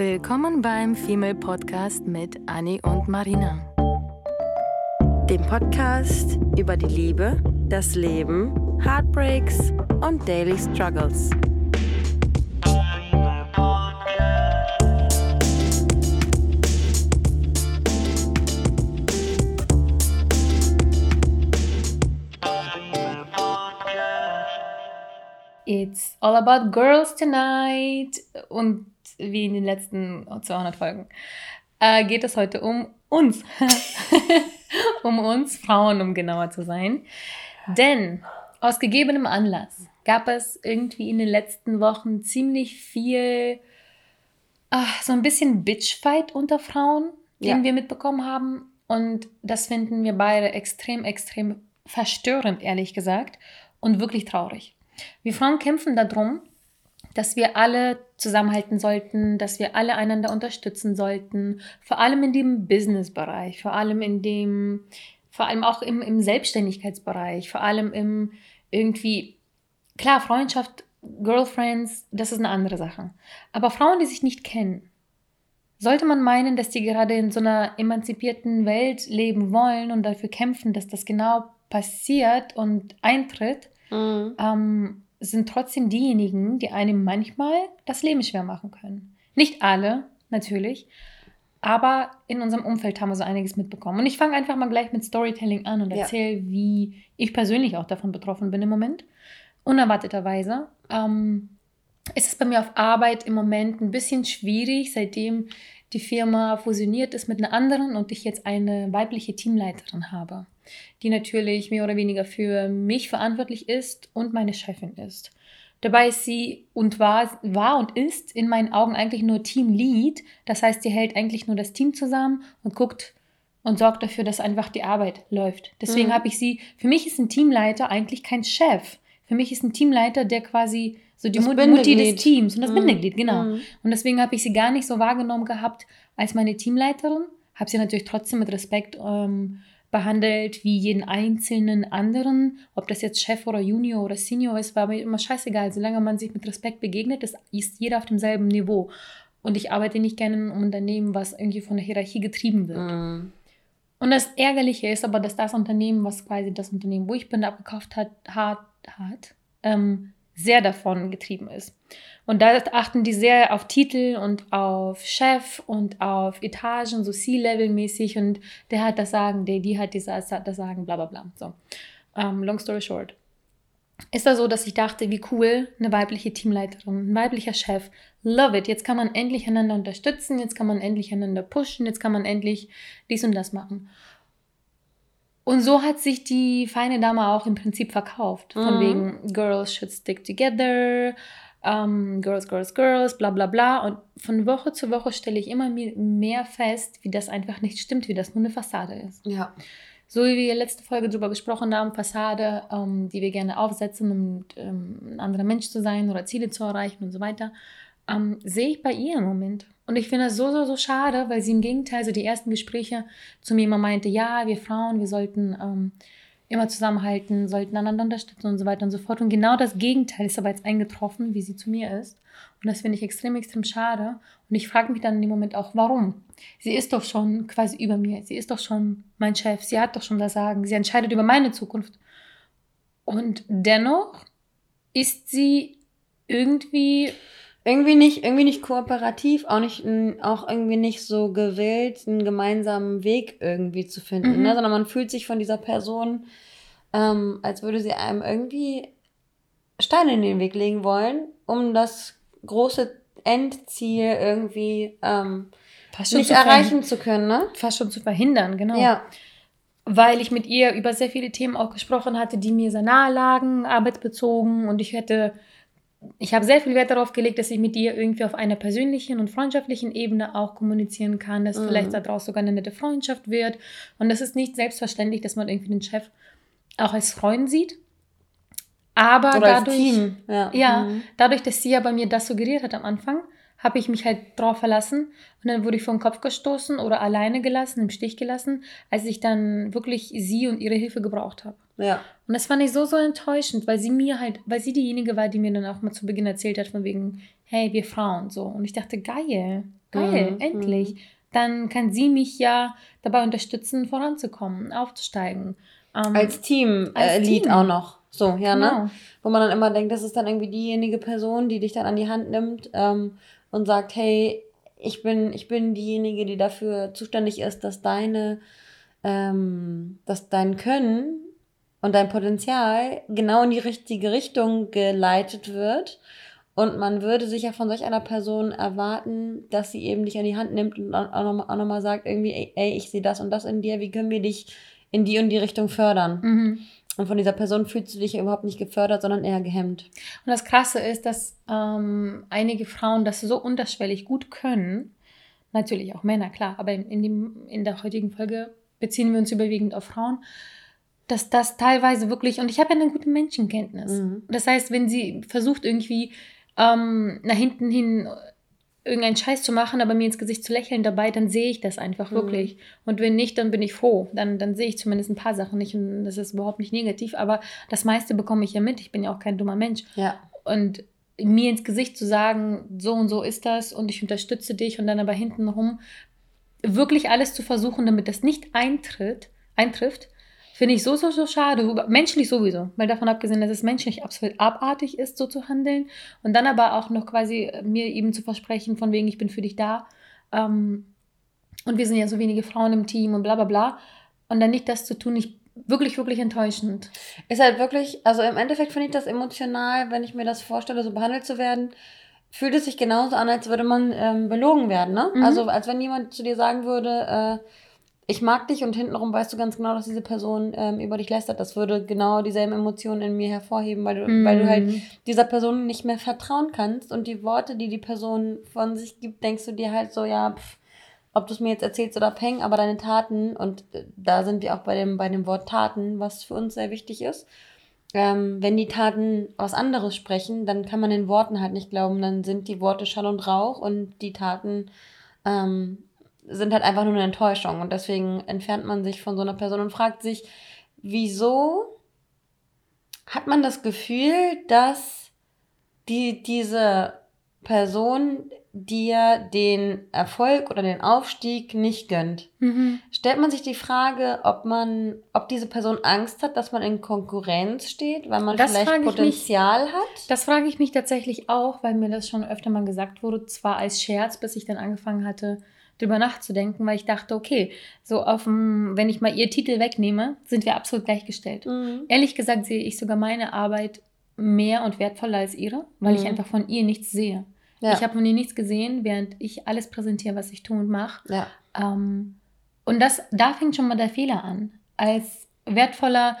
Willkommen beim Female Podcast mit Annie und Marina. Dem Podcast über die Liebe, das Leben, Heartbreaks und Daily Struggles. It's all about girls tonight. Und wie in den letzten 200 Folgen äh, geht es heute um uns. um uns Frauen, um genauer zu sein. Denn aus gegebenem Anlass gab es irgendwie in den letzten Wochen ziemlich viel, ach, so ein bisschen Bitchfight unter Frauen, den Ja. wir mitbekommen haben. Und das finden wir beide extrem, extrem verstörend, ehrlich gesagt, und wirklich traurig. Wir Frauen kämpfen darum, dass wir alle zusammenhalten sollten, dass wir alle einander unterstützen sollten, vor allem in dem Business-Bereich, vor allem in dem, vor allem auch im, im Selbstständigkeitsbereich, vor allem im irgendwie, klar, Freundschaft, Girlfriends, das ist eine andere Sache. Aber Frauen, die sich nicht kennen, sollte man meinen, dass die gerade in so einer emanzipierten Welt leben wollen und dafür kämpfen, dass das genau passiert und eintritt, Mhm. ähm, sind trotzdem diejenigen, die einem manchmal das Leben schwer machen können. Nicht alle, natürlich, aber in unserem Umfeld haben wir so einiges mitbekommen. Und ich fange einfach mal gleich mit Storytelling an und Ja. erzähle, wie ich persönlich auch davon betroffen bin im Moment. Unerwarteterweise. Ähm, ist es bei mir auf Arbeit im Moment ein bisschen schwierig, seitdem die Firma fusioniert ist mit einer anderen und ich jetzt eine weibliche Teamleiterin habe, die natürlich mehr oder weniger für mich verantwortlich ist und meine Chefin ist. Dabei ist sie und war, war und ist in meinen Augen eigentlich nur Teamlead. Das heißt, sie hält eigentlich nur das Team zusammen und guckt und sorgt dafür, dass einfach die Arbeit läuft. Deswegen Mhm. habe ich sie, für mich ist ein Teamleiter eigentlich kein Chef. Für mich ist ein Teamleiter, der quasi so die Mut- Mutti des Teams und das Mhm. Bindeglied, genau. Mhm. Und deswegen habe ich sie gar nicht so wahrgenommen gehabt als meine Teamleiterin. Habe sie natürlich trotzdem mit Respekt ähm, behandelt, wie jeden einzelnen anderen. Ob das jetzt Chef oder Junior oder Senior ist, war mir immer scheißegal. Solange man sich mit Respekt begegnet, ist, jeder auf demselben Niveau. Und ich arbeite nicht gerne in einem Unternehmen, was irgendwie von der Hierarchie getrieben wird. Mhm. Und das Ärgerliche ist aber, dass das Unternehmen, was quasi das Unternehmen, wo ich bin, abgekauft hat, hat, hat ähm, sehr davon getrieben ist. Und da achten die sehr auf Titel und auf Chef und auf Etagen, so C-Level-mäßig. Und der hat das Sagen, der, die hat das Sagen, bla bla bla. So. Ähm, long story short. Ist da so, dass ich dachte, wie cool, eine weibliche Teamleiterin, ein weiblicher Chef. Love it. Jetzt kann man endlich einander unterstützen, jetzt kann man endlich einander pushen, jetzt kann man endlich dies und das machen. Und so hat sich die feine Dame auch im Prinzip verkauft. Von Mhm. wegen Girls should stick together, ähm, Girls, Girls, Girls, bla bla bla. Und von Woche zu Woche stelle ich immer me- mehr fest, wie das einfach nicht stimmt, wie das nur eine Fassade ist. Ja. So wie wir letzte Folge darüber gesprochen haben, Fassade, ähm, die wir gerne aufsetzen, um ähm, ein anderer Mensch zu sein oder Ziele zu erreichen und so weiter, ähm, sehe ich bei ihr im Moment. Und ich finde das so, so, so schade, weil sie im Gegenteil so die ersten Gespräche zu mir immer meinte, ja, wir Frauen, wir sollten ähm, immer zusammenhalten, sollten einander unterstützen und so weiter und so fort. Und genau das Gegenteil ist aber jetzt eingetroffen, wie sie zu mir ist. Und das finde ich extrem, extrem schade. Und ich frage mich dann in dem Moment auch, warum? Sie ist doch schon quasi über mir. Sie ist doch schon mein Chef. Sie hat doch schon das Sagen. Sie entscheidet über meine Zukunft. Und dennoch ist sie irgendwie Irgendwie nicht, irgendwie nicht kooperativ, auch nicht, auch irgendwie nicht so gewillt, einen gemeinsamen Weg irgendwie zu finden, Mhm. ne? sondern man fühlt sich von dieser Person, ähm, als würde sie einem irgendwie Steine in den Weg legen wollen, um das große Endziel irgendwie ähm, nicht zu erreichen zu können, ne? Fast schon zu verhindern, genau. Ja. weil ich mit ihr über sehr viele Themen auch gesprochen hatte, die mir sehr nahe lagen, arbeitsbezogen und ich hätte, ich habe sehr viel Wert darauf gelegt, dass ich mit ihr irgendwie auf einer persönlichen und freundschaftlichen Ebene auch kommunizieren kann, dass Mhm. vielleicht daraus sogar eine nette Freundschaft wird und das ist nicht selbstverständlich, dass man irgendwie den Chef auch als Freund sieht, aber Oder dadurch. Ja. ja, Mhm. dadurch, dass sie ja bei mir das suggeriert hat am Anfang, habe ich mich halt drauf verlassen und dann wurde ich vom Kopf gestoßen oder alleine gelassen, im Stich gelassen, als ich dann wirklich sie und ihre Hilfe gebraucht habe. Ja. Und das fand ich so, so enttäuschend, weil sie mir halt, weil sie diejenige war, die mir dann auch mal zu Beginn erzählt hat, von wegen, hey, wir Frauen, so. Und ich dachte, geil, Geil, Mhm. endlich. Dann kann sie mich ja dabei unterstützen, voranzukommen, aufzusteigen. Ähm, Als Team Als äh, Lied Team. auch noch. So, ja, ne? genau. Wo man dann immer denkt, das ist dann irgendwie diejenige Person, die dich dann an die Hand nimmt ähm, und sagt, hey, ich bin, ich bin diejenige, die dafür zuständig ist, dass deine, ähm, dass dein Können und dein Potenzial genau in die richtige Richtung geleitet wird. Und man würde sich ja von solch einer Person erwarten, dass sie eben dich an die Hand nimmt und auch nochmal noch sagt, irgendwie, ey, ey, ich sehe das und das in dir, wie können wir dich in die und die Richtung fördern? Mhm. Und von dieser Person fühlst du dich ja überhaupt nicht gefördert, sondern eher gehemmt. Und das Krasse ist, dass ähm, einige Frauen das so unterschwellig gut können. Natürlich auch Männer, klar, aber in, in, dem, in der heutigen Folge beziehen wir uns überwiegend auf Frauen, dass das teilweise wirklich, und ich habe ja eine gute Menschenkenntnis. Mhm. Das heißt, wenn sie versucht irgendwie ähm, nach hinten hin irgendeinen Scheiß zu machen, aber mir ins Gesicht zu lächeln dabei, dann sehe ich das einfach Mhm. wirklich. Und wenn nicht, dann bin ich froh. Dann, dann sehe ich zumindest ein paar Sachen nicht und das ist überhaupt nicht negativ, aber das meiste bekomme ich ja mit. Ich bin ja auch kein dummer Mensch. Ja. Und mir ins Gesicht zu sagen, so und so ist das und ich unterstütze dich und dann aber hintenrum wirklich alles zu versuchen, damit das nicht eintritt, eintrifft, finde ich so, so, so schade. Menschlich sowieso, weil davon abgesehen, dass es menschlich absolut abartig ist, so zu handeln und dann aber auch noch quasi äh, mir eben zu versprechen, von wegen, ich bin für dich da. Ähm, und wir sind ja so wenige Frauen im Team und bla bla bla. Und dann nicht das zu tun, ich wirklich, wirklich enttäuschend. Ist halt wirklich, also im Endeffekt finde ich das emotional, wenn ich mir das vorstelle, so behandelt zu werden, fühlt es sich genauso an, als würde man ähm, belogen werden, ne? Mhm. Also als wenn jemand zu dir sagen würde, äh, ich mag dich und hintenrum weißt du ganz genau, dass diese Person ähm, über dich lästert. Das würde genau dieselben Emotionen in mir hervorheben, weil du, weil du halt Mhm. dieser Person nicht mehr vertrauen kannst und die Worte, die die Person von sich gibt, denkst du dir halt so, ja, pff, ob du es mir jetzt erzählst oder peng, aber deine Taten, und äh, da sind wir auch bei dem, bei dem Wort Taten, was für uns sehr wichtig ist. Ähm, wenn die Taten was anderes sprechen, dann kann man den Worten halt nicht glauben, dann sind die Worte Schall und Rauch und die Taten ähm, sind halt einfach nur eine Enttäuschung. Und deswegen entfernt man sich von so einer Person und fragt sich, wieso hat man das Gefühl, dass die, diese Person dir den Erfolg oder den Aufstieg nicht gönnt? Mhm. Stellt man sich die Frage, ob man, ob diese Person Angst hat, dass man in Konkurrenz steht, weil man Das vielleicht ich mich. Potenzial hat? Das frage ich mich tatsächlich auch, weil mir das schon öfter mal gesagt wurde, zwar als Scherz, bis ich dann angefangen hatte, drüber nachzudenken, weil ich dachte, okay, so auf dem, wenn ich mal ihr Titel wegnehme, sind wir absolut gleichgestellt. Mhm. Ehrlich gesagt sehe ich sogar meine Arbeit mehr und wertvoller als ihre, weil ich Mhm. einfach von ihr nichts sehe. Ja. Ich habe von ihr nichts gesehen, während ich alles präsentiere, was ich tue und mache. ja. Ähm, und das, da fängt schon mal der Fehler an. Als wertvoller,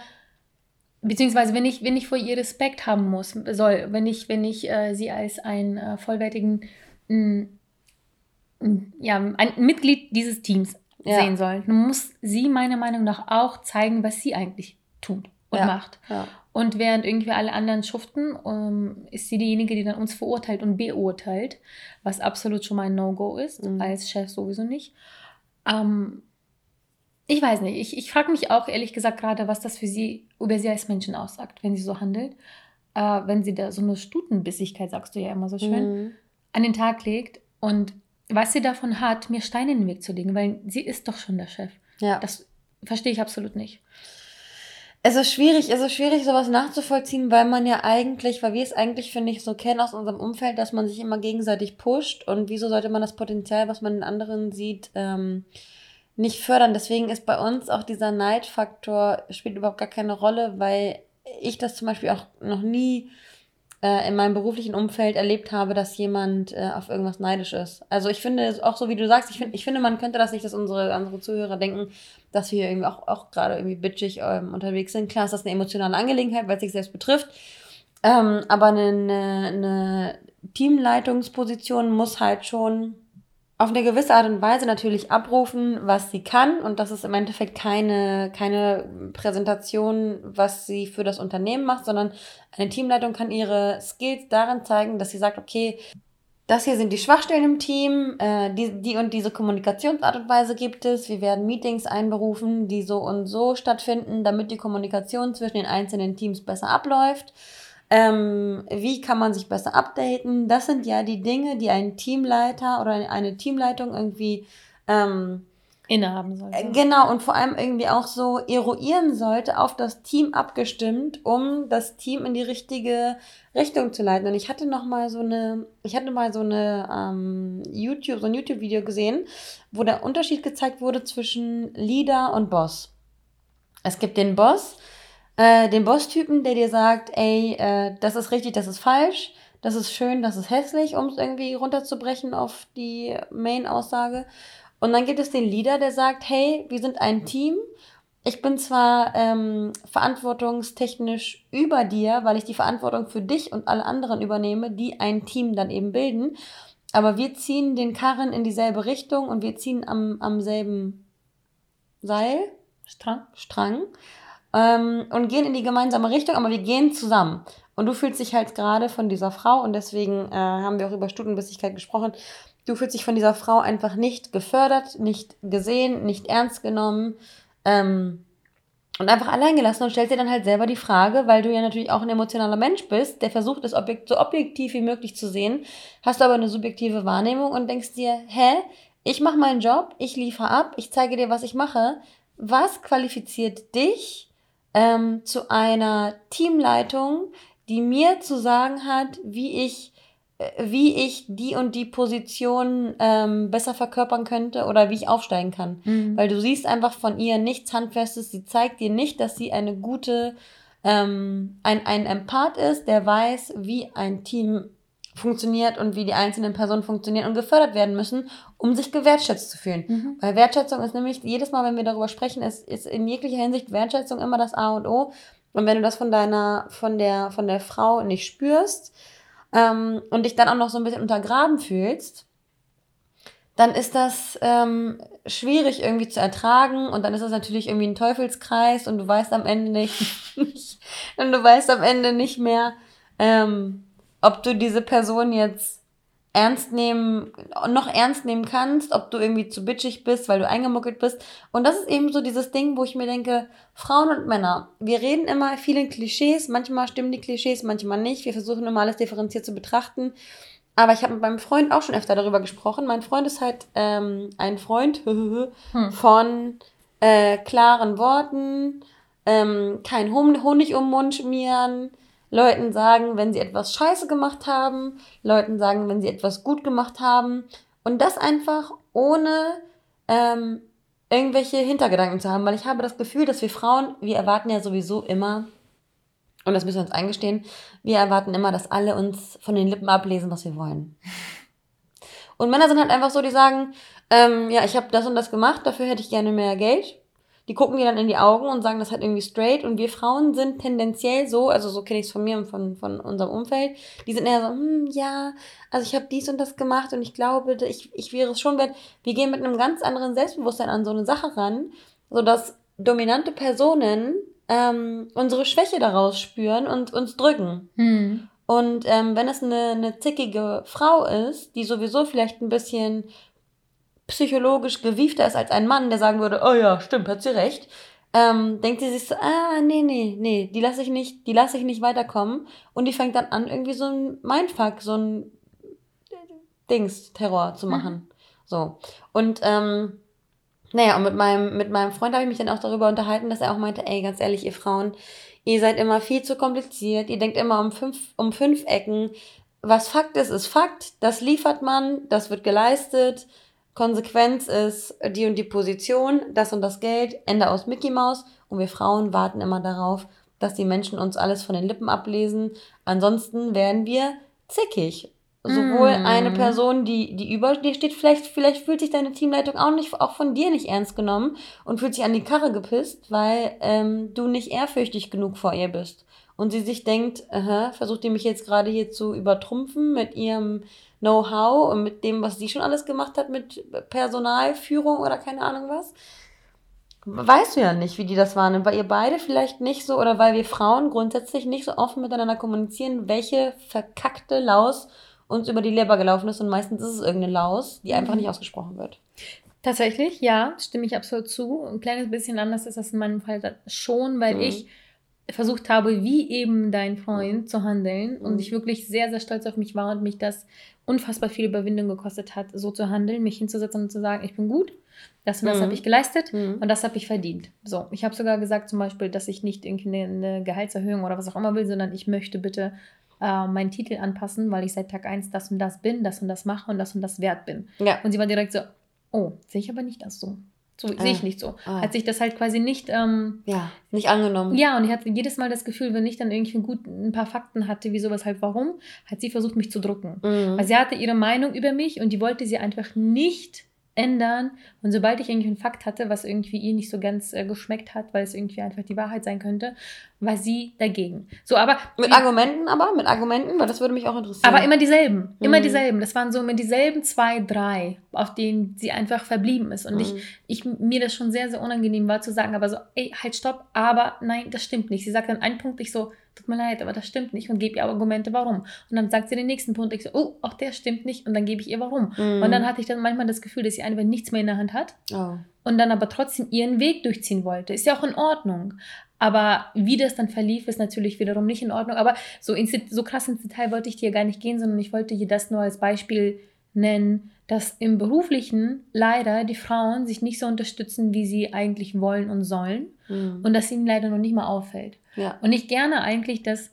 beziehungsweise wenn ich, wenn ich vor ihr Respekt haben muss, soll, wenn ich, wenn ich äh, sie als einen äh, vollwertigen, mh, mh, ja, ein Mitglied dieses Teams Ja. sehen soll, dann muss sie meiner Meinung nach auch zeigen, was sie eigentlich tut und Ja. macht. ja. Und während irgendwie alle anderen schuften, ähm, ist sie diejenige, die dann uns verurteilt und beurteilt, was absolut schon mal ein No-Go ist, Mhm. als Chef sowieso nicht. Ähm, ich weiß nicht, ich, ich frage mich auch ehrlich gesagt gerade, was das für sie, über sie als Menschen aussagt, wenn sie so handelt. Äh, wenn sie da so eine Stutenbissigkeit, sagst du ja immer so schön, Mhm. an den Tag legt und was sie davon hat, mir Steine in den Weg zu legen, weil sie ist doch schon der Chef. ja. Das verstehe ich absolut nicht. Es ist schwierig, es ist schwierig, sowas nachzuvollziehen, weil man ja eigentlich, weil wir es eigentlich, finde ich, so kennen aus unserem Umfeld, dass man sich immer gegenseitig pusht und wieso sollte man das Potenzial, was man in anderen sieht, ähm, nicht fördern. Deswegen ist bei uns auch dieser Neidfaktor, spielt überhaupt gar keine Rolle, weil ich das zum Beispiel auch noch nie äh, in meinem beruflichen Umfeld erlebt habe, dass jemand äh, auf irgendwas neidisch ist. Also ich finde auch so, wie du sagst, ich, find, ich finde, man könnte das nicht, dass unsere, unsere Zuhörer denken, dass wir irgendwie auch, auch gerade irgendwie bitchig ähm, unterwegs sind. Klar ist das eine emotionale Angelegenheit, weil es sich selbst betrifft. Ähm, aber eine, eine, eine Teamleitungsposition muss halt schon auf eine gewisse Art und Weise natürlich abrufen, was sie kann. Und das ist im Endeffekt keine, keine Präsentation, was sie für das Unternehmen macht, sondern eine Teamleitung kann ihre Skills darin zeigen, dass sie sagt, okay, das hier sind die Schwachstellen im Team, äh, die, die und diese Kommunikationsart und Weise gibt es. Wir werden Meetings einberufen, die so und so stattfinden, damit die Kommunikation zwischen den einzelnen Teams besser abläuft. Ähm, wie kann man sich besser updaten? Das sind ja die Dinge, die ein Teamleiter oder eine Teamleitung irgendwie ähm, innehaben sollte. Äh, genau, und vor allem irgendwie auch so eruieren sollte, auf das Team abgestimmt, um das Team in die richtige Richtung zu leiten. Und ich hatte noch mal so eine, ich hatte mal so eine ähm, YouTube, so ein YouTube-Video gesehen, wo der Unterschied gezeigt wurde zwischen Leader und Boss. Es gibt den Boss, äh, den Boss-Typen, der dir sagt, ey, äh, das ist richtig, das ist falsch, das ist schön, das ist hässlich, um es irgendwie runterzubrechen auf die Main-Aussage. Und dann gibt es den Leader, der sagt, hey, wir sind ein Team. Ich bin zwar ähm, verantwortungstechnisch über dir, weil ich die Verantwortung für dich und alle anderen übernehme, die ein Team dann eben bilden. Aber wir ziehen den Karren in dieselbe Richtung und wir ziehen am, am selben Seil, Strang, Strang ähm, und gehen in die gemeinsame Richtung, aber wir gehen zusammen. Und du fühlst dich halt gerade von dieser Frau und deswegen äh, haben wir auch über Stutenbissigkeit gesprochen Du fühlst dich von dieser Frau einfach nicht gefördert, nicht gesehen, nicht ernst genommen ähm, und einfach allein gelassen und stellst dir dann halt selber die Frage, weil du ja natürlich auch ein emotionaler Mensch bist, der versucht, es objekt so objektiv wie möglich zu sehen, hast du aber eine subjektive Wahrnehmung und denkst dir, hä, ich mache meinen Job, ich liefere ab, ich zeige dir, was ich mache. Was qualifiziert dich ähm, zu einer Teamleitung, die mir zu sagen hat, wie ich wie ich die und die Position ähm, besser verkörpern könnte oder wie ich aufsteigen kann. Mhm. Weil du siehst einfach von ihr nichts Handfestes. Sie zeigt dir nicht, dass sie eine gute, ähm, ein, ein Empath ist, der weiß, wie ein Team funktioniert und wie die einzelnen Personen funktionieren und gefördert werden müssen, um sich gewertschätzt zu fühlen. Mhm. Weil Wertschätzung ist nämlich, jedes Mal, wenn wir darüber sprechen, ist, ist in jeglicher Hinsicht Wertschätzung immer das A und O. Und wenn du das von deiner, von der, von der Frau nicht spürst, ähm, und dich dann auch noch so ein bisschen untergraben fühlst, dann ist das ähm, schwierig irgendwie zu ertragen und dann ist das natürlich irgendwie ein Teufelskreis und du weißt am Ende nicht, und du weißt am Ende nicht mehr, ähm, ob du diese Person jetzt ernst nehmen, noch ernst nehmen kannst, ob du irgendwie zu bitchig bist, weil du eingemuckelt bist. Und das ist eben so dieses Ding, wo ich mir denke, Frauen und Männer, wir reden immer viele Klischees, manchmal stimmen die Klischees, manchmal nicht. Wir versuchen immer alles differenziert zu betrachten. Aber ich habe mit meinem Freund auch schon öfter darüber gesprochen. Mein Freund ist halt ähm, ein Freund hm. von äh, klaren Worten, ähm, kein Honig um den Mund schmieren, Leuten sagen, wenn sie etwas scheiße gemacht haben, Leuten sagen, wenn sie etwas gut gemacht haben. Und das einfach ohne ähm, irgendwelche Hintergedanken zu haben, weil ich habe das Gefühl, dass wir Frauen, wir erwarten ja sowieso immer, und das müssen wir uns eingestehen, wir erwarten immer, dass alle uns von den Lippen ablesen, was wir wollen. Und Männer sind halt einfach so, die sagen, ähm, ja, ich habe das und das gemacht, dafür hätte ich gerne mehr Geld die gucken dir dann in die Augen und sagen das halt irgendwie straight. Und wir Frauen sind tendenziell so, also so kenne ich es von mir und von, von unserem Umfeld, die sind eher so, hm, ja, also ich habe dies und das gemacht und ich glaube, ich, ich wäre es schon wert. Wir gehen mit einem ganz anderen Selbstbewusstsein an so eine Sache ran, sodass dominante Personen ähm, unsere Schwäche daraus spüren und uns drücken. Hm. Und ähm, wenn es eine, eine zickige Frau ist, die sowieso vielleicht ein bisschen psychologisch gewiefter ist als ein Mann, der sagen würde, oh ja, stimmt, hat sie recht, ähm, denkt sie sich so, ah, nee, nee, nee, die lasse ich nicht, die lasse ich nicht weiterkommen. Und die fängt dann an, irgendwie so ein Mindfuck, so ein Dings, Terror zu mhm. machen. Mhm. So. Und, ähm, naja, und mit meinem, mit meinem Freund habe ich mich dann auch darüber unterhalten, dass er auch meinte, ey, ganz ehrlich, ihr Frauen, ihr seid immer viel zu kompliziert, ihr denkt immer um fünf, um fünf Ecken. Was Fakt ist, ist Fakt, das liefert man, das wird geleistet, Konsequenz ist die und die Position, das und das Geld, Ende aus Mickey Mouse. Und wir Frauen warten immer darauf, dass die Menschen uns alles von den Lippen ablesen. Ansonsten werden wir zickig. Sowohl mm. eine Person, die, die über dir steht, vielleicht, vielleicht fühlt sich deine Teamleitung auch nicht, auch von dir nicht ernst genommen und fühlt sich an die Karre gepisst, weil ähm, du nicht ehrfürchtig genug vor ihr bist. Und sie sich denkt, aha, versucht ihr mich jetzt gerade hier zu übertrumpfen mit ihrem Know-how und mit dem, was sie schon alles gemacht hat, mit Personalführung oder keine Ahnung was. Weißt du ja nicht, wie die das wahrnehmen, weil ihr beide vielleicht nicht so oder weil wir Frauen grundsätzlich nicht so offen miteinander kommunizieren, welche verkackte Laus uns über die Leber gelaufen ist und meistens ist es irgendeine Laus, die einfach nicht ausgesprochen wird. Tatsächlich, ja, stimme ich absolut zu. Ein kleines bisschen anders ist das in meinem Fall schon, weil mhm. ich versucht habe, wie eben dein Freund zu handeln und Mhm. ich wirklich sehr, sehr stolz auf mich war und mich das unfassbar viel Überwindung gekostet hat, so zu handeln, mich hinzusetzen und zu sagen, ich bin gut, das und das Mhm. habe ich geleistet Mhm. und das habe ich verdient. So, ich habe sogar gesagt zum Beispiel, dass ich nicht irgendwie eine, eine Gehaltserhöhung oder was auch immer will, sondern ich möchte bitte äh, meinen Titel anpassen, weil ich seit Tag 1 das und das bin, das und das mache und das und das wert bin. Ja. Und sie war direkt so, oh, sehe ich aber nicht das so. So sehe ich nicht so. Ah. Hat sich das halt quasi nicht, ähm, Ja, nicht angenommen. ja, und ich hatte jedes Mal das Gefühl, wenn ich dann irgendwie ein, gut, ein paar Fakten hatte, wieso, weshalb, warum, hat sie versucht, mich zu drucken. Mhm. Weil sie hatte ihre Meinung über mich und die wollte sie einfach nicht ändern. Und sobald ich irgendwie einen Fakt hatte, was irgendwie ihr nicht so ganz äh, geschmeckt hat, weil es irgendwie einfach die Wahrheit sein könnte, war sie dagegen. So, aber Mit Argumenten aber, mit Argumenten, weil das würde mich auch interessieren. aber immer dieselben, immer Mhm. dieselben. Das waren so immer dieselben zwei, drei, auf denen sie einfach verblieben ist. Und ich, Mhm. ich, mir das schon sehr, sehr unangenehm war zu sagen, aber so, ey, halt, stopp, aber nein, das stimmt nicht. Sie sagt dann einen Punkt, ich so, tut mir leid, aber das stimmt nicht und gebe ihr Argumente, warum. Und dann sagt sie den nächsten Punkt, ich so, oh, auch der stimmt nicht und dann gebe ich ihr warum. Mhm. Und dann hatte ich dann manchmal das Gefühl, dass sie einfach nichts mehr in der Hand hat Oh. und dann aber trotzdem ihren Weg durchziehen wollte. Ist ja auch in Ordnung. Aber wie das dann verlief, ist natürlich wiederum nicht in Ordnung. Aber so, ins, so krass ins Detail wollte ich dir gar nicht gehen, sondern ich wollte dir das nur als Beispiel nennen, dass im Beruflichen leider die Frauen sich nicht so unterstützen, wie sie eigentlich wollen und sollen. Mhm. Und das ihnen leider noch nicht mal auffällt. Ja. Und ich gerne eigentlich das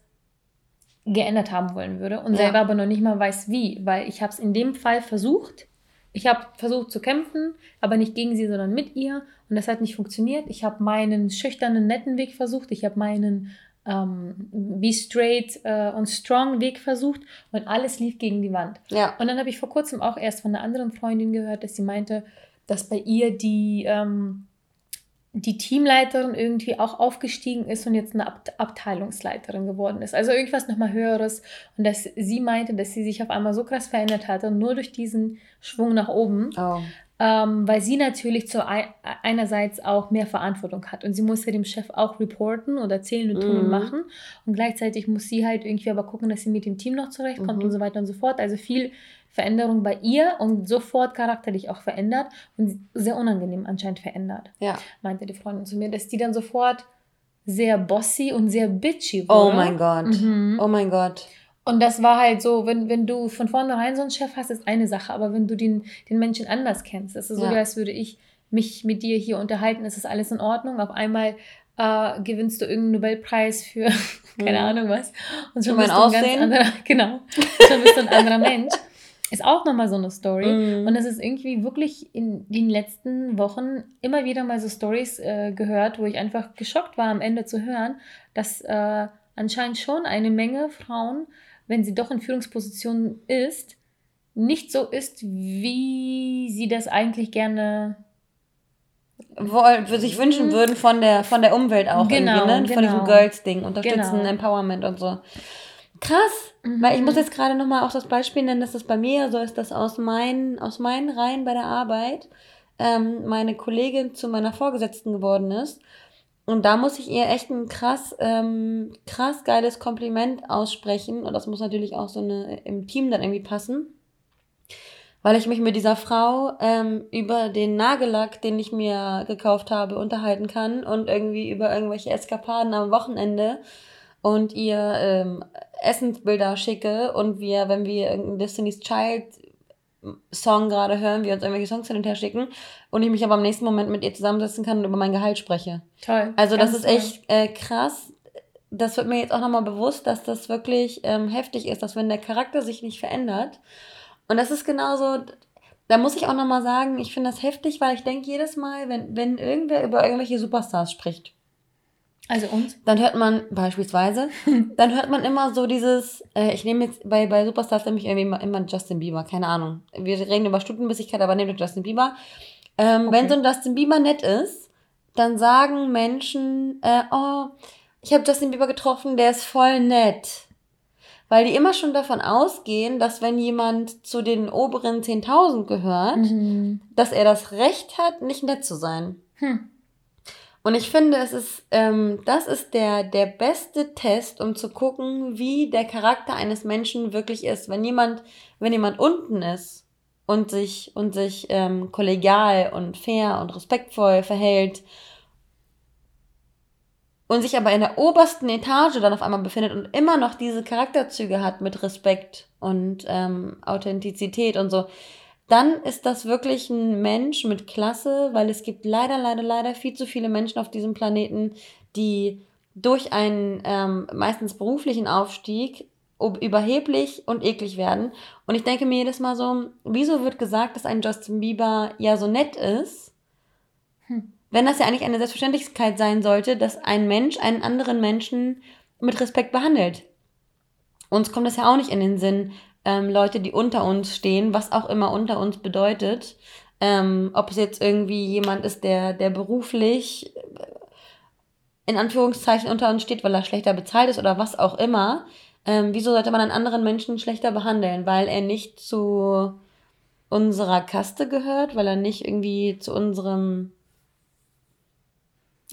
geändert haben wollen würde und Ja. selber aber noch nicht mal weiß wie, weil ich habe es in dem Fall versucht. Ich habe versucht zu kämpfen, aber nicht gegen sie, sondern mit ihr und das hat nicht funktioniert. Ich habe meinen schüchternen, netten Weg versucht. Ich habe meinen ähm, Be Straight äh, und Strong Weg versucht und alles lief gegen die Wand. ja. Und dann habe ich vor kurzem auch erst von einer anderen Freundin gehört, dass sie meinte, dass bei ihr die, ähm, die Teamleiterin irgendwie auch aufgestiegen ist und jetzt eine Ab Abteilungsleiterin geworden ist. Also irgendwas nochmal Höheres. Und dass sie meinte, dass sie sich auf einmal so krass verändert hatte, nur durch diesen Schwung nach oben, Oh. Ähm, weil sie natürlich zu ein, einerseits auch mehr Verantwortung hat. Und sie muss ja dem Chef auch reporten und erzählen und tun und Mhm. machen. Und gleichzeitig muss sie halt irgendwie aber gucken, dass sie mit dem Team noch zurechtkommt Mhm. und so weiter und so fort. Also viel Veränderung bei ihr und sofort charakterlich auch verändert und sehr unangenehm anscheinend verändert, Ja. meinte die Freundin zu mir, dass die dann sofort sehr bossy und sehr bitchy Oh wurde. mein Gott. Mhm. Oh mein Gott. Und das war halt so, wenn, wenn du von vornherein so einen Chef hast, ist eine Sache, aber wenn du den, den Menschen anders kennst, das ist so, Ja. wie als würde ich mich mit dir hier unterhalten, ist das alles in Ordnung. Auf einmal äh, gewinnst du irgendeinen Nobelpreis für keine Mhm. Ahnung was. Und schon bist du ein ganz anderer, genau, schon bist du ein anderer Mensch. Ist auch nochmal so eine Story. Mhm. Und es ist irgendwie wirklich in den letzten Wochen immer wieder mal so Stories äh, gehört, wo ich einfach geschockt war, am Ende zu hören, dass äh, anscheinend schon eine Menge Frauen, wenn sie doch in Führungspositionen ist, nicht so ist, wie sie das eigentlich gerne. Sich wünschen würden von der, von der Umwelt auch Genau, irgendwie, ne? Von genau. diesem Girls-Ding, unterstützen, Genau. Empowerment und so. Krass, weil ich muss jetzt gerade nochmal auch das Beispiel nennen, dass das bei mir so ist, dass aus meinen, aus meinen Reihen bei der Arbeit ähm, meine Kollegin zu meiner Vorgesetzten geworden ist. Und da muss ich ihr echt ein krass, ähm, krass geiles Kompliment aussprechen. Und das muss natürlich auch so eine, im Team dann irgendwie passen. Weil ich mich mit dieser Frau ähm, über den Nagellack, den ich mir gekauft habe, unterhalten kann und irgendwie über irgendwelche Eskapaden am Wochenende und ihr ähm, Essensbilder schicke und wir, wenn wir irgendeinen Destiny's Child Song gerade hören, wir uns irgendwelche Songs hin und her schicken und ich mich aber am nächsten Moment mit ihr zusammensetzen kann und über mein Gehalt spreche. Toll. Also das ist toll. echt äh, krass. Das wird mir jetzt auch nochmal bewusst, dass das wirklich ähm, heftig ist, dass wenn der Charakter sich nicht verändert. Und das ist genauso, da muss ich auch nochmal sagen, ich finde das heftig, weil ich denke jedes Mal, wenn, wenn irgendwer über irgendwelche Superstars spricht, Also uns? dann hört man beispielsweise, dann hört man immer so dieses, äh, ich nehme jetzt bei, bei Superstars nämlich irgendwie immer, immer Justin Bieber, keine Ahnung. Wir reden über Stundenbissigkeit, aber nehmt Justin Bieber. Ähm, Wenn Okay. so ein Justin Bieber nett ist, dann sagen Menschen, äh, oh, ich habe Justin Bieber getroffen, der ist voll nett. Weil die immer schon davon ausgehen, dass wenn jemand zu den oberen 10.000 gehört, Mhm. dass er das Recht hat, nicht nett zu sein. Hm. Und ich finde, es ist, ähm, das ist der, der beste Test, um zu gucken, wie der Charakter eines Menschen wirklich ist. Wenn jemand, wenn jemand unten ist und sich, und sich ähm, kollegial und fair und respektvoll verhält und sich aber in der obersten Etage dann auf einmal befindet und immer noch diese Charakterzüge hat mit Respekt und ähm, Authentizität und so, dann ist das wirklich ein Mensch mit Klasse, weil es gibt leider, leider, leider viel zu viele Menschen auf diesem Planeten, die durch einen ähm, meistens beruflichen Aufstieg überheblich und eklig werden. Und ich denke mir jedes Mal so, wieso wird gesagt, dass ein Justin Bieber ja so nett ist? Hm. Wenn das ja eigentlich eine Selbstverständlichkeit sein sollte, dass ein Mensch einen anderen Menschen mit Respekt behandelt. Uns kommt das ja auch nicht in den Sinn, ähm, Leute, die unter uns stehen, was auch immer unter uns bedeutet. Ähm, ob es jetzt irgendwie jemand ist, der, der beruflich äh, in Anführungszeichen unter uns steht, weil er schlechter bezahlt ist oder was auch immer. Ähm, wieso sollte man einen anderen Menschen schlechter behandeln? Weil er nicht zu unserer Kaste gehört, weil er nicht irgendwie zu unserem.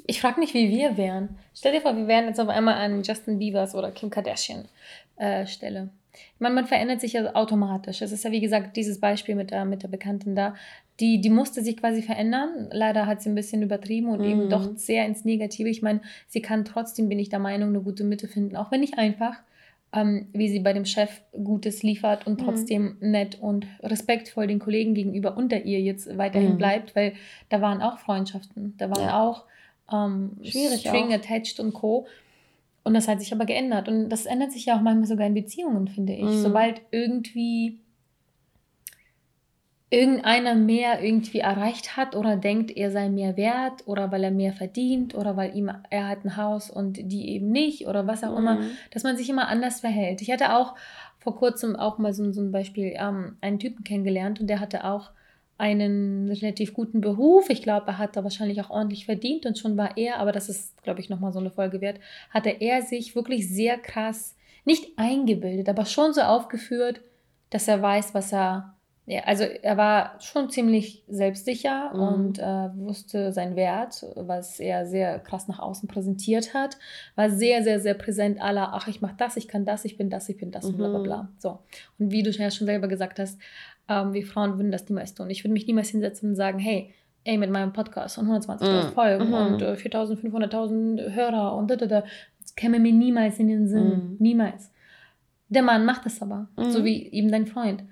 Ich frage mich, wie wir wären. Stell dir vor, wir wären jetzt auf einmal an Justin Biebers oder Kim Kardashian äh, Stelle. Ich meine, man verändert sich ja automatisch. Es ist ja, wie gesagt, dieses Beispiel mit der, mit der Bekannten da. Die, die musste sich quasi verändern. Leider hat sie ein bisschen übertrieben und mhm. eben doch sehr ins Negative. Ich meine, sie kann trotzdem, bin ich der Meinung, eine gute Mitte finden. Auch wenn nicht einfach, ähm, wie sie bei dem Chef Gutes liefert und mhm. trotzdem mhm. nett und respektvoll den Kollegen gegenüber unter ihr jetzt weiterhin mhm. bleibt, weil da waren auch Freundschaften. Da waren ja. auch ähm, String auch. attached und Co. Und das hat sich aber geändert. Und das ändert sich ja auch manchmal sogar in Beziehungen, finde ich. Mhm. Sobald irgendwie irgendeiner mehr irgendwie erreicht hat oder denkt, er sei mehr wert oder weil er mehr verdient oder weil ihm er hat ein Haus und die eben nicht oder was auch mhm. immer, dass man sich immer anders verhält. Ich hatte auch vor kurzem auch mal so, so ein Beispiel ähm, einen Typen kennengelernt und der hatte auch einen relativ guten Beruf. Ich glaube, er hat da wahrscheinlich auch ordentlich verdient und schon war er, aber das ist, glaube ich, nochmal so eine Folge wert, hatte er sich wirklich sehr krass, nicht eingebildet, aber schon so aufgeführt, dass er weiß, was er, ja, also er war schon ziemlich selbstsicher mhm. und äh, wusste seinen Wert, was er sehr krass nach außen präsentiert hat, war sehr, sehr, sehr präsent aller, ach, ich mache das, ich kann das, ich bin das, ich bin das mhm. und bla bla bla. So. Und wie du ja schon selber gesagt hast, ähm, wir Frauen würden das niemals tun. Ich würde mich niemals hinsetzen und sagen, hey, ey, mit meinem Podcast und 120.000 mm. Folgen mm. und äh, 4.000, 500.000 Hörer und da, da, da. Das käme mir niemals in den Sinn. Mm. Niemals. Der Mann macht das aber, so mhm. wie eben dein Freund.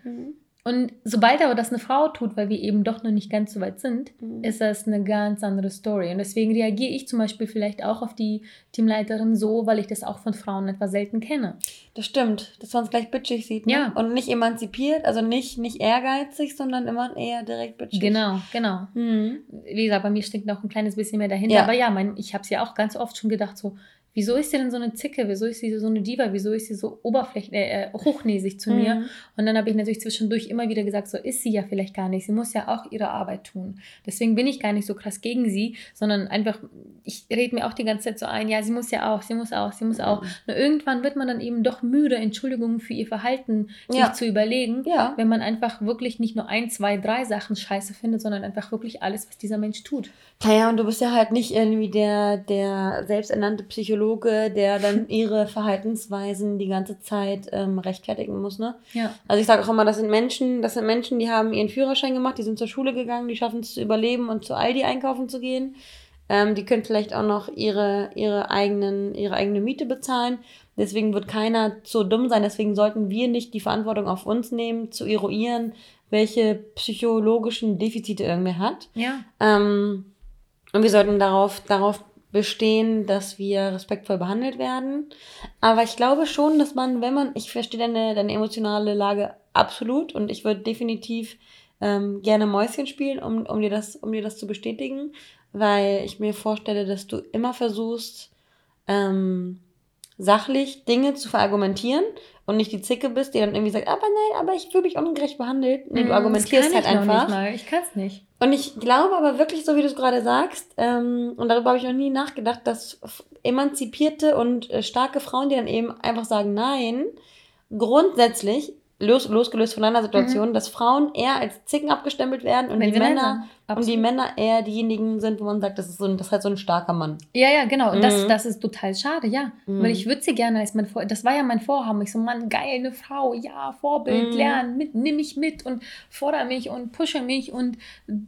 Und sobald aber das eine Frau tut, weil wir eben doch noch nicht ganz so weit sind, mhm. ist das eine ganz andere Story. Und deswegen reagiere ich zum Beispiel vielleicht auch auf die Teamleiterin so, weil ich das auch von Frauen etwa selten kenne. Das stimmt, dass man es gleich bitchig sieht. Ne? Ja. Und nicht emanzipiert, also nicht, nicht ehrgeizig, sondern immer eher direkt bitchig. Genau, genau. Mhm. Wie gesagt, bei mir steckt noch ein kleines bisschen mehr dahinter. Ja. Aber ja, mein, ich habe es ja auch ganz oft schon gedacht, so, wieso ist sie denn so eine Zicke? Wieso ist sie so eine Diva? Wieso ist sie so oberflächlich, äh, äh, hochnäsig zu mhm. mir? Und dann habe ich natürlich zwischendurch immer wieder gesagt, so ist sie ja vielleicht gar nicht. Sie muss ja auch ihre Arbeit tun. Deswegen bin ich gar nicht so krass gegen sie, sondern einfach, ich rede mir auch die ganze Zeit so ein, ja, sie muss ja auch, sie muss auch, sie muss auch. Mhm. Nur irgendwann wird man dann eben doch müde, Entschuldigungen für ihr Verhalten ja. sich zu überlegen, ja. wenn man einfach wirklich nicht nur ein, zwei, drei Sachen scheiße findet, sondern einfach wirklich alles, was dieser Mensch tut. Naja, und du bist ja halt nicht irgendwie der, der selbsternannte Psychologe, der dann ihre Verhaltensweisen die ganze Zeit ähm, rechtfertigen muss, ne? Ja. Also ich sage auch immer, das sind Menschen, das sind Menschen, die haben ihren Führerschein gemacht, die sind zur Schule gegangen, die schaffen es zu überleben und zu Aldi einkaufen zu gehen. Ähm, die können vielleicht auch noch ihre, ihre, eigenen, ihre eigene Miete bezahlen. Deswegen wird keiner so dumm sein. Deswegen sollten wir nicht die Verantwortung auf uns nehmen, zu eruieren, welche psychologischen Defizite irgendwer hat. Ja. Ähm, und wir sollten darauf, darauf bestehen, dass wir respektvoll behandelt werden. Aber ich glaube schon, dass man, wenn man, ich verstehe deine, deine emotionale Lage absolut und ich würde definitiv ähm, gerne Mäuschen spielen, um, um, dir das, um dir das zu bestätigen, weil ich mir vorstelle, dass du immer versuchst, ähm, sachlich Dinge zu verargumentieren und nicht die Zicke bist, die dann irgendwie sagt, aber nein, aber ich fühle mich ungerecht behandelt. Nee, du mm, argumentierst halt einfach. Ich kann es nicht. Und ich glaube aber wirklich, so wie du es gerade sagst, ähm, und darüber habe ich noch nie nachgedacht, dass emanzipierte und äh, starke Frauen, die dann eben einfach sagen, nein, grundsätzlich los, losgelöst von einer Situation, dass Frauen eher als Zicken abgestempelt werden und Mhm. Wenn die Männer und die. Männer eher diejenigen sind, wo man sagt, das ist so ein, das ist halt so ein starker Mann. Ja, ja, genau. Und das, Mhm. das ist total schade, ja. Mhm. Weil ich würde sie gerne als mein Vor Das war ja mein Vorhaben. Ich so, Mann, geil, eine Frau, ja, Vorbild, Mhm. lernen, mit, nimm mich mit und fordere mich und pushe mich und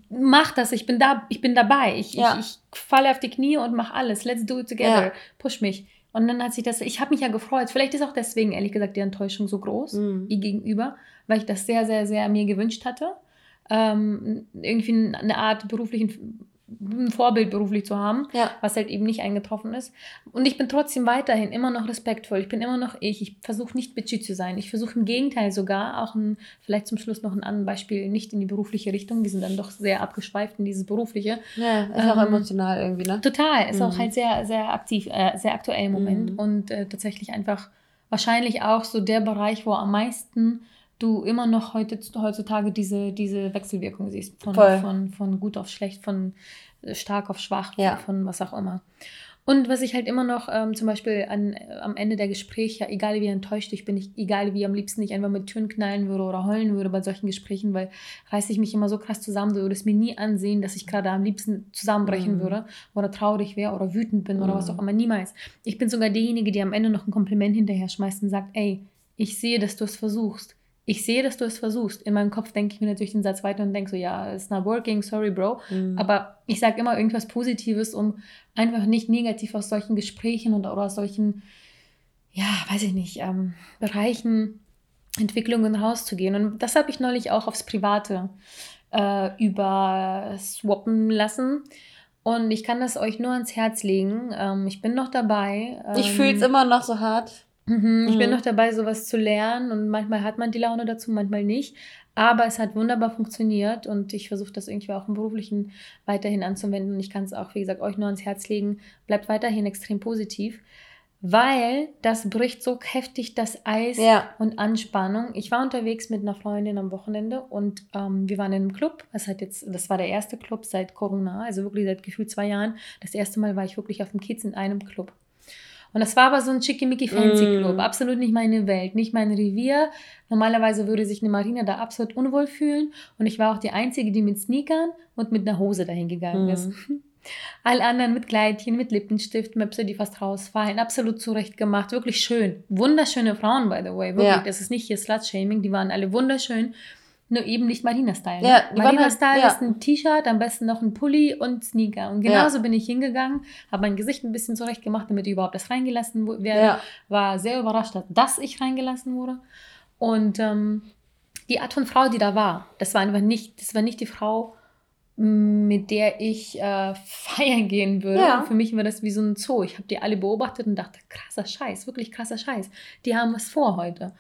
mach das. Ich bin da, ich bin dabei. Ich, Ja. ich, ich falle auf die Knie und mach alles. Let's do it together. Ja. Push mich. Und dann hat sich das, ich habe mich ja gefreut. Vielleicht ist auch deswegen, ehrlich gesagt, die Enttäuschung so groß Mhm. ihr gegenüber, weil ich das sehr, sehr, sehr mir gewünscht hatte. Ähm, irgendwie eine Art beruflichen ein Vorbild beruflich zu haben, Ja. was halt eben nicht eingetroffen ist. Und ich bin trotzdem weiterhin immer noch respektvoll. Ich bin immer noch ich. Ich versuche nicht bitchy zu sein. Ich versuche im Gegenteil sogar auch ein, vielleicht zum Schluss noch ein anderes Beispiel, nicht in die berufliche Richtung. Wir sind dann doch sehr abgeschweift in dieses berufliche. Ja, ist auch Ähm, emotional irgendwie, ne? Total, ist auch Mhm. halt sehr, sehr aktiv, äh, sehr aktuell im Moment Mhm. und äh, tatsächlich einfach wahrscheinlich auch so der Bereich, wo am meisten du immer noch heute, heutzutage diese, diese Wechselwirkung siehst. Von, Voll. von, von gut auf schlecht, von äh, stark auf schwach, Ja. von was auch immer. Und was ich halt immer noch ähm, zum Beispiel an, äh, am Ende der Gespräche, egal wie enttäuscht ich bin, ich, egal wie am liebsten ich einfach mit Türen knallen würde oder heulen würde bei solchen Gesprächen, weil reiße ich mich immer so krass zusammen, du würdest mir nie ansehen, dass ich gerade am liebsten zusammenbrechen Mhm. würde oder traurig wäre oder wütend bin oder was Mhm. auch immer, niemals. Ich bin sogar diejenige, die am Ende noch ein Kompliment hinterher schmeißt und sagt, ey, ich sehe, dass du es versuchst. Ich sehe, dass du es versuchst. In meinem Kopf denke ich mir natürlich den Satz weiter und denke so, ja, it's not working, sorry, Bro. Mhm. Aber ich sage immer irgendwas Positives, um einfach nicht negativ aus solchen Gesprächen und oder aus solchen, ja, weiß ich nicht, ähm, Bereichen, Entwicklungen rauszugehen. Und das habe ich neulich auch aufs Private äh, überswappen lassen. Und ich kann das euch nur ans Herz legen. Ähm, ich bin noch dabei. ich ähm, fühle es immer noch so hart. Mhm, ich bin Mhm. noch dabei, sowas zu lernen und manchmal hat man die Laune dazu, manchmal nicht. Aber es hat wunderbar funktioniert und ich versuche das irgendwie auch im Beruflichen weiterhin anzuwenden. Und ich kann es auch, wie gesagt, euch nur ans Herz legen. Bleibt weiterhin extrem positiv, weil das bricht so heftig das Eis Ja. und Anspannung. Ich war unterwegs mit einer Freundin am Wochenende und ähm, wir waren in einem Club. Das, hat jetzt, das war der erste Club seit Corona, also wirklich seit gefühlt zwei Jahren. Das erste Mal war ich wirklich auf dem Kiez in einem Club. Und das war aber so ein schickimicki fancy Mm. Club. Absolut nicht meine Welt, nicht mein Revier. Normalerweise würde sich eine Marina da absolut unwohl fühlen. Und ich war auch die Einzige, die mit Sneakern und mit einer Hose dahin gegangen Mm. ist. Alle anderen mit Kleidchen, mit Lippenstift, Möpse, die fast rausfallen. Absolut zurecht gemacht. Wirklich schön. Wunderschöne Frauen, by the way. Wirklich. Ja. Das ist nicht hier Slut-Shaming. Die waren alle wunderschön. Nur eben nicht Marina-Style. Ne? Ja, waren Marina-Style halt- ja. ist ein T-Shirt, am besten noch ein Pulli und Sneaker. Und genauso bin ich hingegangen, habe mein Gesicht ein bisschen zurecht gemacht, damit ich überhaupt das reingelassen werde. Ja. War sehr überrascht, dass ich reingelassen wurde. Und ähm, die Art von Frau, die da war, das war einfach nicht, das war nicht die Frau, mit der ich äh, feiern gehen würde. Ja. Für mich war das wie so ein Zoo. Ich habe die alle beobachtet und dachte, krasser Scheiß, wirklich krasser Scheiß. Die haben was vor heute.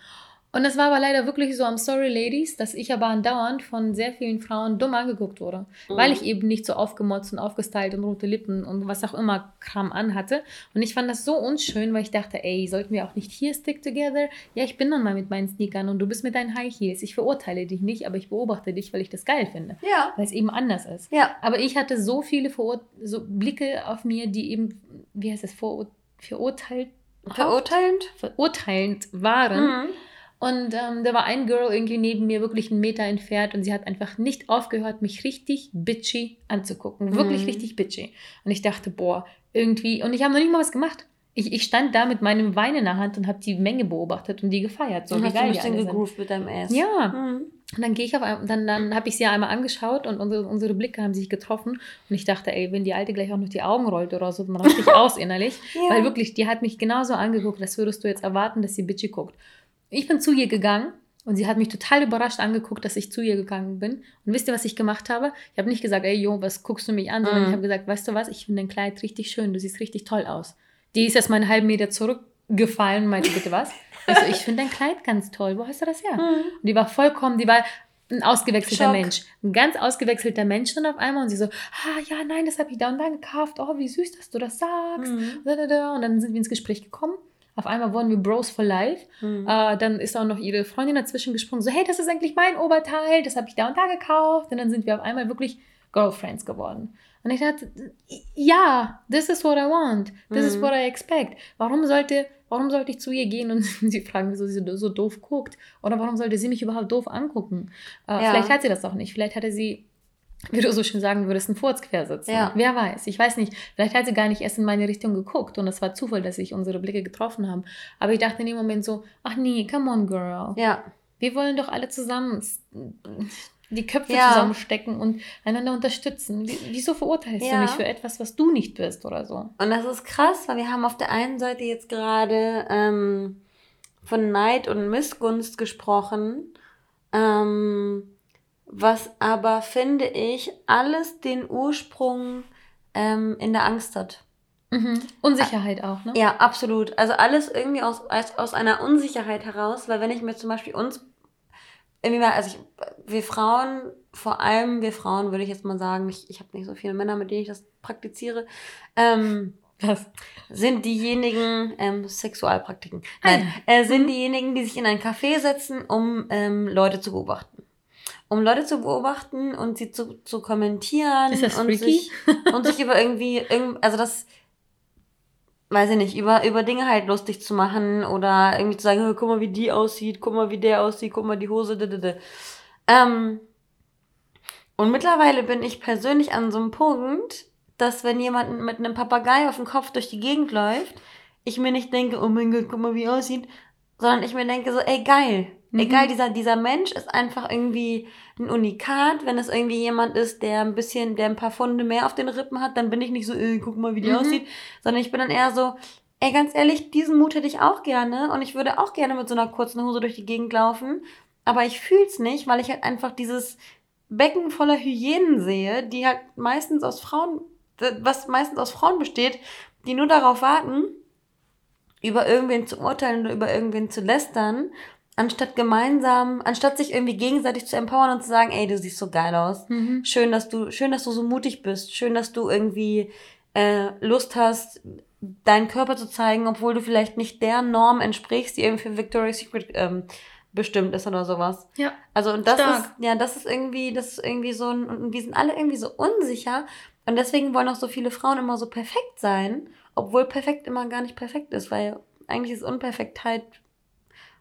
Und das war aber leider wirklich so, I'm sorry, Ladies, dass ich aber andauernd von sehr vielen Frauen dumm angeguckt wurde. Mhm. Weil ich eben nicht so aufgemotzt und aufgestylt und rote Lippen und was auch immer Kram anhatte. Und ich fand das so unschön, weil ich dachte, ey, sollten wir auch nicht hier stick together? Ja, ich bin dann mal mit meinen Sneakern und du bist mit deinen High Heels. Ich verurteile dich nicht, aber ich beobachte dich, weil ich das geil finde. Ja. Weil es eben anders ist. Ja. Aber ich hatte so viele Verur so Blicke auf mir, die eben, wie heißt das, Verur verurteilt, Verurteilend? verurteilend waren. Mhm. Und ähm, da war ein Girl irgendwie neben mir wirklich einen Meter entfernt und sie hat einfach nicht aufgehört, mich richtig bitchy anzugucken. Wirklich Mhm. richtig bitchy. Und ich dachte, boah, irgendwie. Und ich habe noch nicht mal was gemacht. Ich, ich stand da mit meinem Wein in der Hand und habe die Menge beobachtet und die gefeiert. So So wie hast du ein geil bisschen gegroovt mit deinem Ass. Ja. Mhm. Und dann gehe ich auf ein, dann, dann habe ich sie einmal angeschaut und unsere, unsere Blicke haben sich getroffen. Und ich dachte, ey, wenn die Alte gleich auch noch die Augen rollt oder so, dann raste ich aus innerlich. Ja. Weil wirklich, die hat mich genauso angeguckt, als würdest du jetzt erwarten, dass sie bitchy guckt. Ich bin zu ihr gegangen und sie hat mich total überrascht angeguckt, dass ich zu ihr gegangen bin. Und wisst ihr, was ich gemacht habe? Ich habe nicht gesagt, ey, Jo, was guckst du mich an? Sondern Mhm. ich habe gesagt, weißt du was, ich finde dein Kleid richtig schön, du siehst richtig toll aus. Die ist erst mal einen halben Meter zurückgefallen und meinte, bitte was? Ich so, ich finde dein Kleid ganz toll, wo hast du das her? Mhm. Und die war vollkommen, die war ein ausgewechselter Schock. Mensch. Ein ganz ausgewechselter Mensch dann auf einmal. Und sie so, ah ja, nein, das habe ich da und da gekauft. Oh, wie süß, dass du das sagst. Mhm. Und dann sind wir ins Gespräch gekommen. Auf einmal wurden wir Bros for Life. Mhm. Äh, dann ist auch noch ihre Freundin dazwischen gesprungen. So, hey, das ist eigentlich mein Oberteil. Das habe ich da und da gekauft. Und dann sind wir auf einmal wirklich Girlfriends geworden. Und ich dachte, ja, this is what I want. This Mhm. is what I expect. Warum sollte, warum sollte ich zu ihr gehen und sie fragen, wieso sie so doof guckt? Oder warum sollte sie mich überhaupt doof angucken? Äh, Ja. Vielleicht hat sie das auch nicht. Vielleicht hatte sie, wie du so schön sagen würdest, einen Furz quersitzen. Ja. Wer weiß. Ich weiß nicht. Vielleicht hat sie gar nicht erst in meine Richtung geguckt und es war Zufall, dass sich unsere Blicke getroffen haben. Aber ich dachte in dem Moment so, ach nee, come on, girl. Ja. Wir wollen doch alle zusammen die Köpfe Ja. zusammenstecken und einander unterstützen. Wie- Wieso verurteilst du Ja. mich für etwas, was du nicht bist oder so? Und das ist krass, weil wir haben auf der einen Seite jetzt gerade ähm, von Neid und Missgunst gesprochen, ähm, was aber, finde ich, alles den Ursprung ähm, in der Angst hat. Mhm. Unsicherheit auch, ne? Ja, absolut. Also alles irgendwie aus, aus, aus einer Unsicherheit heraus, weil wenn ich mir zum Beispiel uns irgendwie mal, also ich, wir Frauen, vor allem wir Frauen, würde ich jetzt mal sagen, ich, ich habe nicht so viele Männer, mit denen ich das praktiziere, ähm, Was? sind diejenigen, ähm, Sexualpraktiken, nein, äh, sind diejenigen, die sich in ein Café setzen, um ähm, Leute zu beobachten. Um Leute zu beobachten und sie zu, zu kommentieren Ist das und freaky? sich, und sich über irgendwie, irgend, also das, weiß ich nicht, über, über Dinge halt lustig zu machen oder irgendwie zu sagen, "Oh, guck mal, wie die aussieht, guck mal, wie der aussieht, guck mal, die Hose, didede. Ähm, und mittlerweile bin ich persönlich an so einem Punkt, dass wenn jemand mit einem Papagei auf dem Kopf durch die Gegend läuft, ich mir nicht denke, oh mein Gott, guck mal, wie er aussieht, sondern ich mir denke so, ey, geil. Mhm. geil, dieser, dieser Mensch ist einfach irgendwie ein Unikat. Wenn es irgendwie jemand ist, der ein bisschen, der ein paar Funde mehr auf den Rippen hat, dann bin ich nicht so, ey, guck mal, wie die Mhm. aussieht, sondern ich bin dann eher so, ey, ganz ehrlich, diesen Mut hätte ich auch gerne und ich würde auch gerne mit so einer kurzen Hose durch die Gegend laufen, aber ich fühl's nicht, weil ich halt einfach dieses Becken voller Hyänen sehe, die halt meistens aus Frauen, was meistens aus Frauen besteht, die nur darauf warten, über irgendwen zu urteilen oder über irgendwen zu lästern, anstatt gemeinsam, anstatt sich irgendwie gegenseitig zu empowern und zu sagen, ey, du siehst so geil aus. Mhm. Schön, dass du, schön, dass du so mutig bist. Schön, dass du irgendwie äh, Lust hast, deinen Körper zu zeigen, obwohl du vielleicht nicht der Norm entsprichst, die irgendwie für Victoria's Secret ähm, bestimmt ist oder sowas. Ja. Also und das Stark. ist, ja, das ist irgendwie, das ist irgendwie so ein, und wir sind alle irgendwie so unsicher und deswegen wollen auch so viele Frauen immer so perfekt sein, obwohl perfekt immer gar nicht perfekt ist, weil eigentlich ist Unperfektheit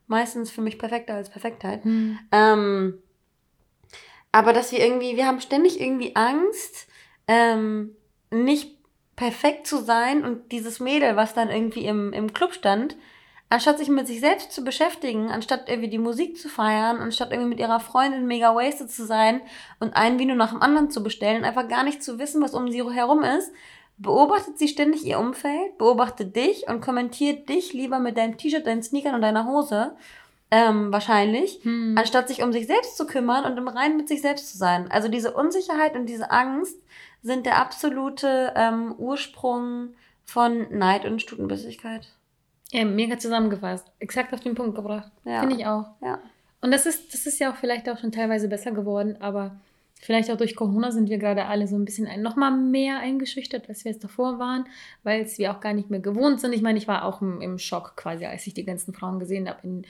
meistens für mich perfekter als Perfektheit. Mhm. Ähm, aber dass wir irgendwie, wir haben ständig irgendwie Angst, ähm, nicht perfekt zu sein und dieses Mädel, was dann irgendwie im, im Club stand, anstatt sich mit sich selbst zu beschäftigen, anstatt irgendwie die Musik zu feiern, anstatt irgendwie mit ihrer Freundin mega wasted zu sein und ein Vino nach dem anderen zu bestellen, einfach gar nicht zu wissen, was um sie herum ist, beobachtet sie ständig ihr Umfeld, beobachtet dich und kommentiert dich lieber mit deinem T-Shirt, deinen Sneakern und deiner Hose, ähm, wahrscheinlich, Mhm. anstatt sich um sich selbst zu kümmern und im Reinen mit sich selbst zu sein. Also diese Unsicherheit und diese Angst sind der absolute ähm, Ursprung von Neid und Stutenbissigkeit. Ja, mega zusammengefasst. Exakt auf den Punkt gebracht. Ja. Finde ich auch. Ja. Und das ist, das ist ja auch vielleicht auch schon teilweise besser geworden, aber vielleicht auch durch Corona sind wir gerade alle so ein bisschen ein, noch mal mehr eingeschüchtert, als wir es davor waren, weil es wir auch gar nicht mehr gewohnt sind. Ich meine, ich war auch im, im Schock quasi, als ich die ganzen Frauen gesehen habe in,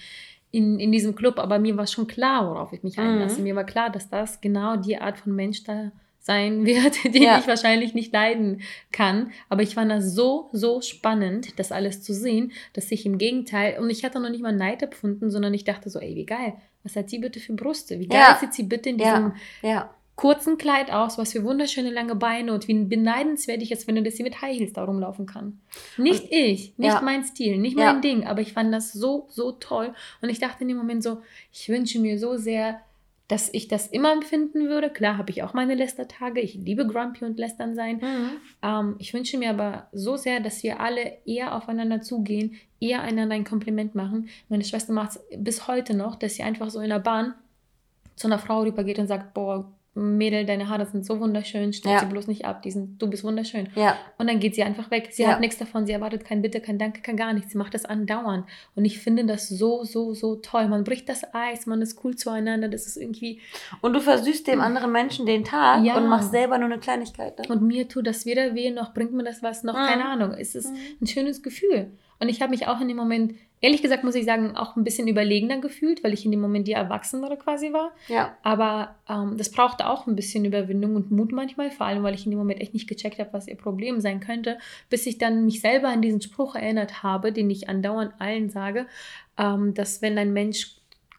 in, in diesem Club, aber mir war schon klar, worauf ich mich Mhm. einlasse. Mir war klar, dass das genau die Art von Mensch da sein wird, den Ja. ich wahrscheinlich nicht leiden kann. Aber ich fand das so, so spannend, das alles zu sehen, dass ich im Gegenteil, und ich hatte noch nicht mal Neid empfunden, sondern ich dachte so, ey, wie geil, was hat sie bitte für Brüste? Wie geil Ja. sieht sie bitte in diesem Ja, ja, kurzen Kleid aus, was für wunderschöne lange Beine und wie beneidenswert ich es finde, dass sie mit High Heels da rumlaufen kann. Nicht ich, nicht ja. mein Stil, nicht Ja. mein Ding, aber ich fand das so, so toll. Und ich dachte in dem Moment so, ich wünsche mir so sehr, dass ich das immer empfinden würde. Klar habe ich auch meine Lästertage. Ich liebe Grumpy und Lästern sein. Mhm. Ähm, ich wünsche mir aber so sehr, dass wir alle eher aufeinander zugehen, eher einander ein Kompliment machen. Meine Schwester macht es bis heute noch, dass sie einfach so in der Bahn zu einer Frau rübergeht und sagt, boah, Mädel, deine Haare sind so wunderschön, stell Ja. sie bloß nicht ab, die sind, du bist wunderschön. ja, Und dann geht sie einfach weg. Sie Ja. hat nichts davon, sie erwartet kein Bitte, kein Danke, kein gar nichts. Sie macht das andauernd. Und ich finde das so, so, so toll. Man bricht das Eis, man ist cool zueinander, das ist irgendwie... Und du versüßt dem anderen Menschen den Tag Ja. und machst selber nur eine Kleinigkeit. Ne? Und mir tut das weder weh, noch bringt mir das was, noch Mhm. keine Ahnung. Es ist Mhm. ein schönes Gefühl. Und ich habe mich auch in dem Moment ehrlich gesagt muss ich sagen, auch ein bisschen überlegener gefühlt, weil ich in dem Moment die Erwachsenere quasi war. Ja. Aber ähm, das brauchte auch ein bisschen Überwindung und Mut manchmal, vor allem, weil ich in dem Moment echt nicht gecheckt habe, was ihr Problem sein könnte, bis ich dann mich selber an diesen Spruch erinnert habe, den ich andauernd allen sage, ähm, dass wenn ein Mensch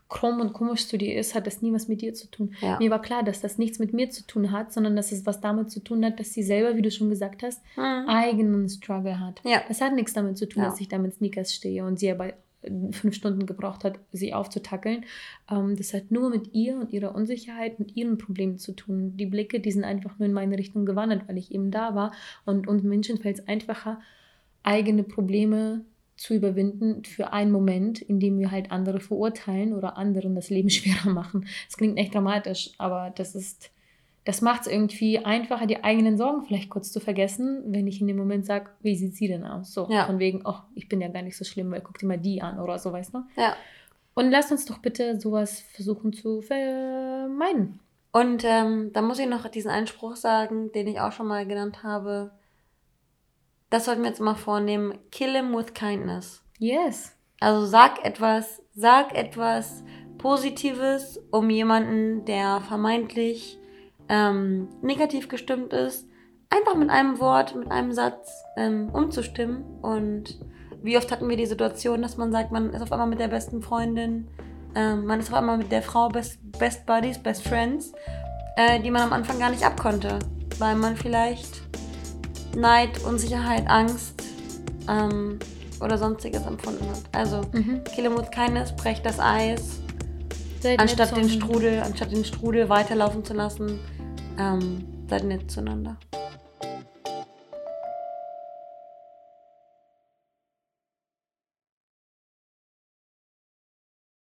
krumm und komisch zu dir ist, hat das nie was mit dir zu tun. Ja. Mir war klar, dass das nichts mit mir zu tun hat, sondern dass es was damit zu tun hat, dass sie selber, wie du schon gesagt hast, Mhm. eigenen Struggle hat. Ja. Das hat nichts damit zu tun, Ja. dass ich da mit Sneakers stehe und sie aber äh, fünf Stunden gebraucht hat, sie aufzutackeln. Ähm, das hat nur mit ihr und ihrer Unsicherheit und ihren Problemen zu tun. Die Blicke, die sind einfach nur in meine Richtung gewandert, weil ich eben da war. Und uns Menschen fällt es einfacher, eigene Probleme zu überwinden für einen Moment, in dem wir halt andere verurteilen oder anderen das Leben schwerer machen. Das klingt echt dramatisch, aber das ist, das macht es irgendwie einfacher, die eigenen Sorgen vielleicht kurz zu vergessen, wenn ich in dem Moment sage, wie sieht sie denn aus? So, Ja. von wegen, oh, ich bin ja gar nicht so schlimm, weil guck dir mal die an oder so, weißt du? Ja. Und lasst uns doch bitte sowas versuchen zu vermeiden. Und ähm, da muss ich noch diesen Einspruch sagen, den ich auch schon mal genannt habe. Das sollten wir jetzt mal vornehmen. Kill him with kindness. Yes. Also sag etwas, sag etwas Positives, um jemanden, der vermeintlich ähm, negativ gestimmt ist, einfach mit einem Wort, mit einem Satz ähm, umzustimmen. Und wie oft hatten wir die Situation, dass man sagt, man ist auf einmal mit der besten Freundin, ähm, man ist auf einmal mit der Frau Best, Best Buddies, Best Friends, äh, die man am Anfang gar nicht abkonnte, weil man vielleicht Neid, Unsicherheit, Angst ähm, oder sonstiges empfunden hat. Also Mhm. With kindness, brecht das Eis, Seid anstatt den Strudel, anstatt den Strudel weiterlaufen zu lassen. Ähm, seid nett zueinander.